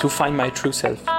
to find my true self.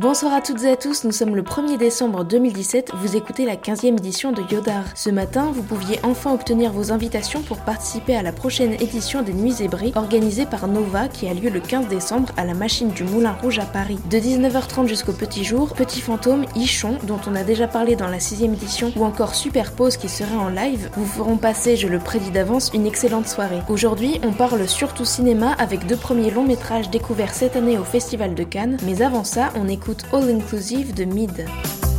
Bonsoir à toutes et à tous, nous sommes le 1er décembre 2017, vous écoutez la 15e édition de Yodar. Ce matin, vous pouviez enfin obtenir vos invitations pour participer à la prochaine édition des Nuits Zébrées organisée par Nova qui a lieu le 15 décembre à la machine du Moulin Rouge à Paris. De 19h30 jusqu'au petit jour, Petit Fantôme, Ichon, dont on a déjà parlé dans la 6 édition, ou encore Superpose qui sera en live, vous feront passer, je le prédis d'avance, une excellente soirée. Aujourd'hui, on parle surtout cinéma avec deux premiers longs métrages découverts cette année au Festival de Cannes, mais avant ça, on écoute All Inclusive de Mid.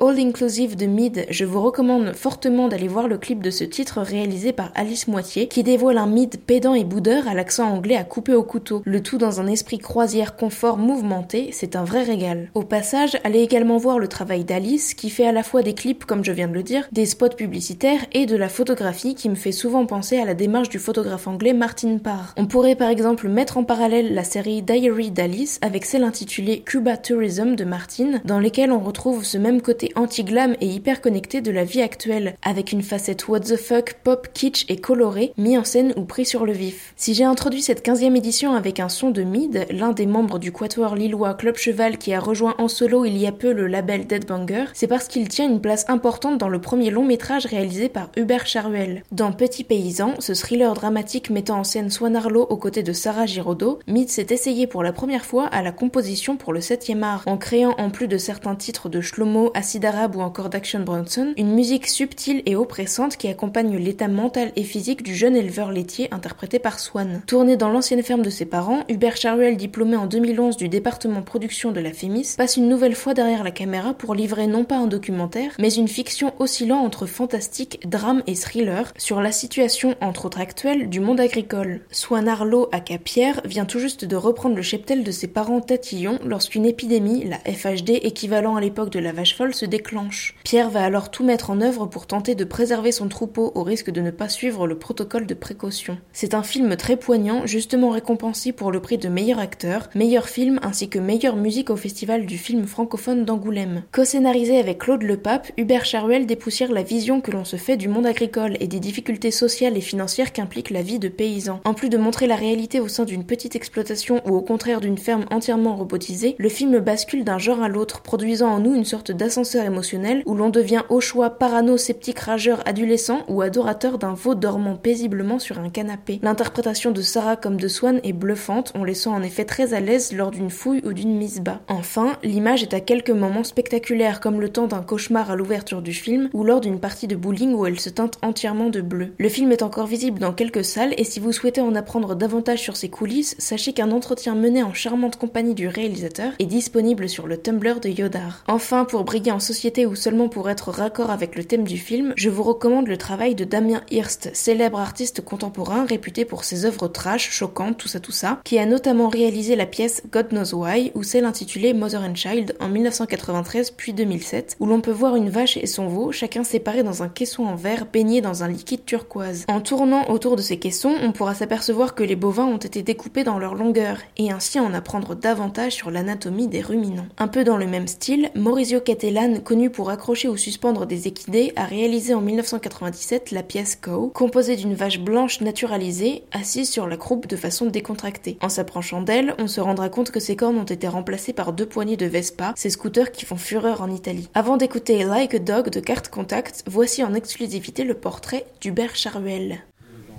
C'était All Inclusive de Mid. Je vous recommande fortement d'aller voir le clip de ce titre réalisé par Alice Moitié qui dévoile un Mid pédant et boudeur à l'accent anglais à couper au couteau. Le tout dans un esprit croisière confort mouvementé, c'est un vrai régal. Au passage, allez également voir le travail d'Alice qui fait à la fois des clips comme je viens de le dire, des spots publicitaires et de la photographie qui me fait souvent penser à la démarche du photographe anglais Martin Parr. On pourrait par exemple mettre en parallèle la série Diary d'Alice avec celle intitulée Cuba Tourism de Martin dans lesquelles on retrouve ce même côté anti-glam et hyper connecté de la vie actuelle, avec une facette what the fuck, pop, kitsch et colorée, mis en scène ou pris sur le vif. Si j'ai introduit cette 15e édition avec un son de Mid, l'un des membres du quatuor lillois Club Cheval qui a rejoint en solo il y a peu le label Dead Banger, c'est parce qu'il tient une place importante dans le premier long métrage réalisé par Hubert Charuel. Dans Petit Paysan, ce thriller dramatique mettant en scène Swan Arlo aux côtés de Sarah Giraudot, Mid s'est essayé pour la première fois à la composition pour le 7e art, en créant en plus de certains titres de Shlomo, Acid Arabe ou encore d'Action Bronson, une musique subtile et oppressante qui accompagne l'état mental et physique du jeune éleveur laitier interprété par Swan. Tourné dans l'ancienne ferme de ses parents, Hubert Charuel, diplômé en 2011 du département production de la Fémis, passe une nouvelle fois derrière la caméra pour livrer non pas un documentaire, mais une fiction oscillant entre fantastique, drame et thriller sur la situation entre autres actuelle du monde agricole. Swan Arlo à Capierre vient tout juste de reprendre le cheptel de ses parents tatillons lorsqu'une épidémie, la FHD équivalent à l'époque de la vache folle, se déclenche. Pierre va alors tout mettre en œuvre pour tenter de préserver son troupeau au risque de ne pas suivre le protocole de précaution. C'est un film très poignant, justement récompensé pour le prix de meilleur acteur, meilleur film ainsi que meilleure musique au festival du film francophone d'Angoulême. Co-scénarisé avec Claude Lepape, Hubert Charuel dépoussière la vision que l'on se fait du monde agricole et des difficultés sociales et financières qu'implique la vie de paysans. En plus de montrer la réalité au sein d'une petite exploitation ou au contraire d'une ferme entièrement robotisée, le film bascule d'un genre à l'autre, produisant en nous une sorte d'ascenseur émotionnel où l'on devient au choix parano, sceptique, rageur, adolescent ou adorateur d'un veau dormant paisiblement sur un canapé. L'interprétation de Sarah comme de Swan est bluffante, on les sent en effet très à l'aise lors d'une fouille ou d'une mise bas. Enfin, l'image est à quelques moments spectaculaires comme le temps d'un cauchemar à l'ouverture du film ou lors d'une partie de bowling où elle se teinte entièrement de bleu. Le film est encore visible dans quelques salles et si vous souhaitez en apprendre davantage sur ses coulisses, sachez qu'un entretien mené en charmante compagnie du réalisateur est disponible sur le Tumblr de Yodar. Enfin, pour briller en société ou seulement pour être raccord avec le thème du film, je vous recommande le travail de Damien Hirst, célèbre artiste contemporain réputé pour ses œuvres trash, choquantes, tout ça tout ça, qui a notamment réalisé la pièce God Knows Why ou celle intitulée Mother and Child en 1993 puis 2007, où l'on peut voir une vache et son veau, chacun séparés dans un caisson en verre baigné dans un liquide turquoise. En tournant autour de ces caissons, on pourra s'apercevoir que les bovins ont été découpés dans leur longueur, et ainsi en apprendre davantage sur l'anatomie des ruminants. Un peu dans le même style, Maurizio Cattelan, connu pour accrocher ou suspendre des équidés, a réalisé en 1997 la pièce Cow, composée d'une vache blanche naturalisée, assise sur la croupe de façon décontractée. En s'approchant d'elle, on se rendra compte que ses cornes ont été remplacées par deux poignées de Vespa, ces scooters qui font fureur en Italie. Avant d'écouter Like a Dog de Carte Contact, voici en exclusivité le portrait d'Hubert Charuel.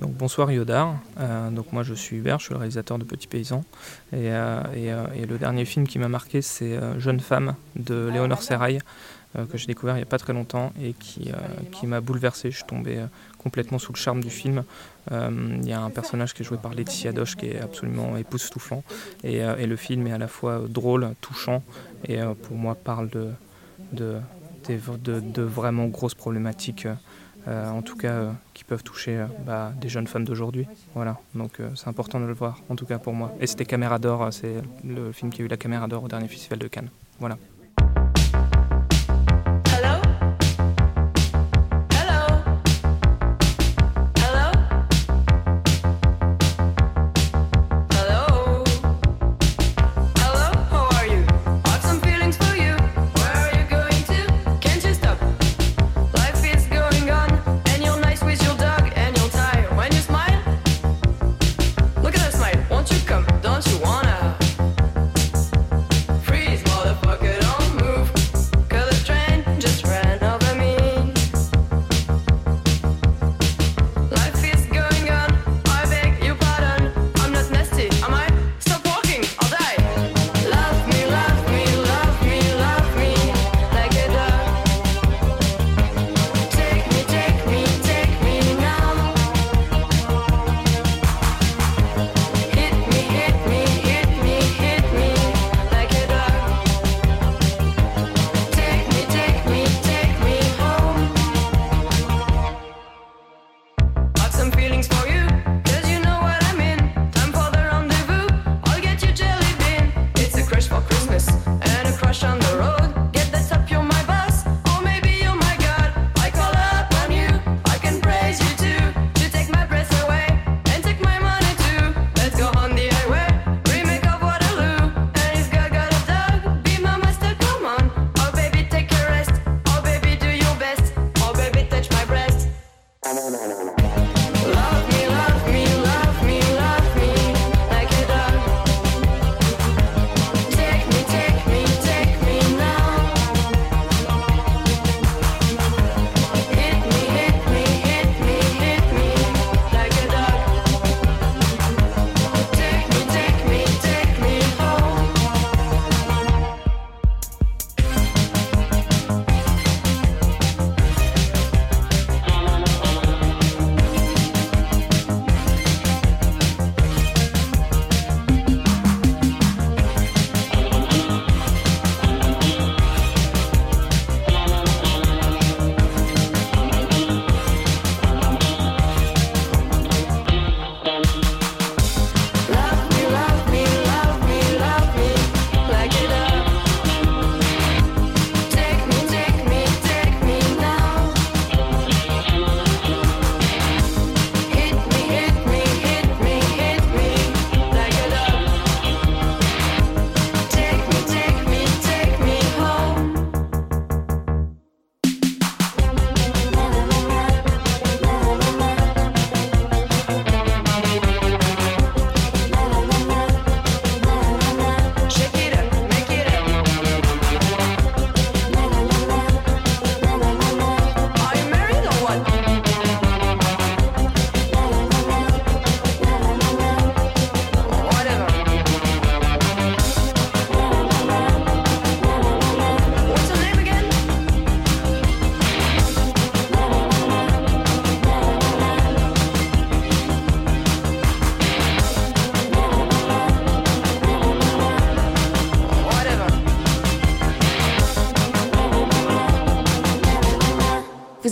Donc, bonsoir Yodar, euh, donc moi je suis Hubert, je suis le réalisateur de Petits Paysans. Et, euh, euh, et, le dernier film qui m'a marqué c'est Jeune femme de Léonore Serrail que j'ai découvert il n'y a pas très longtemps et qui, qui m'a bouleversé, je suis tombé complètement sous le charme du film. Il y a un personnage qui est joué par Laetitia Doche qui est absolument époustouflant. Et, et le film est à la fois drôle, touchant et pour moi parle de, de, de, de vraiment grosses problématiques en tout cas euh, qui peuvent toucher euh, bah, des jeunes femmes d'aujourd'hui. Voilà, donc c'est important de le voir, en tout cas pour moi. Et c'était Caméra d'or, c'est le film qui a eu la Caméra d'or au dernier festival de Cannes. Voilà.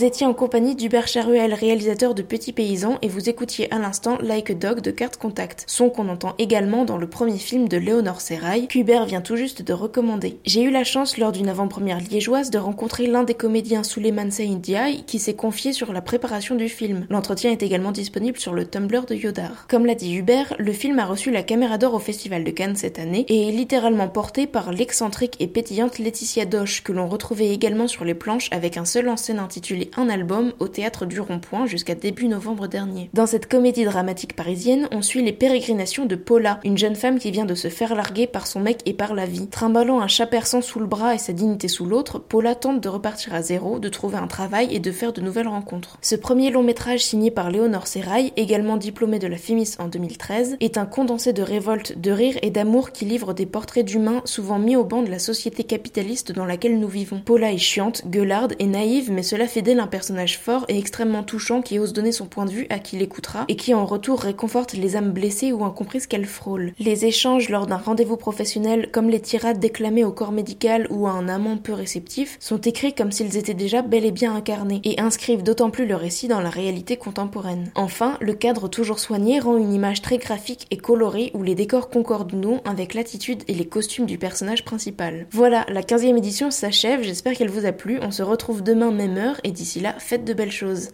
Étiez en compagnie d'Hubert Charuel, réalisateur de Petits Paysans, et vous écoutiez à l'instant Like a Dog de Carte Contact, son qu'on entend également dans le premier film de Léonore Serrail, qu'Hubert vient tout juste de recommander. J'ai eu la chance lors d'une avant-première liégeoise de rencontrer l'un des comédiens Suleiman Saïdiaï qui s'est confié sur la préparation du film. L'entretien est également disponible sur le Tumblr de Yodar. Comme l'a dit Hubert, le film a reçu la caméra d'or au Festival de Cannes cette année et est littéralement porté par l'excentrique et pétillante Laetitia Doche que l'on retrouvait également sur les planches avec un seul en scène intitulé Un album au théâtre du Rond-Point jusqu'à début novembre dernier. Dans cette comédie dramatique parisienne, on suit les pérégrinations de Paula, une jeune femme qui vient de se faire larguer par son mec et par la vie. Trimballant un chat persan sous le bras et sa dignité sous l'autre, Paula tente de repartir à zéro, de trouver un travail et de faire de nouvelles rencontres. Ce premier long métrage signé par Léonore Serrail, également diplômée de la FIMIS en 2013, est un condensé de révolte, de rire et d'amour qui livre des portraits d'humains souvent mis au banc de la société capitaliste dans laquelle nous vivons. Paula est chiante, gueularde et naïve, mais cela fait d'elle un personnage fort et extrêmement touchant qui ose donner son point de vue à qui l'écoutera et qui en retour réconforte les âmes blessées ou incomprises qu'elle frôle. Les échanges lors d'un rendez-vous professionnel, comme les tirades déclamées au corps médical ou à un amant peu réceptif, sont écrits comme s'ils étaient déjà bel et bien incarnés et inscrivent d'autant plus le récit dans la réalité contemporaine. Enfin, le cadre toujours soigné rend une image très graphique et colorée où les décors concordent non avec l'attitude et les costumes du personnage principal. Voilà, la 15e édition s'achève, j'espère qu'elle vous a plu, on se retrouve demain même heure et d'ici là, faites de belles choses.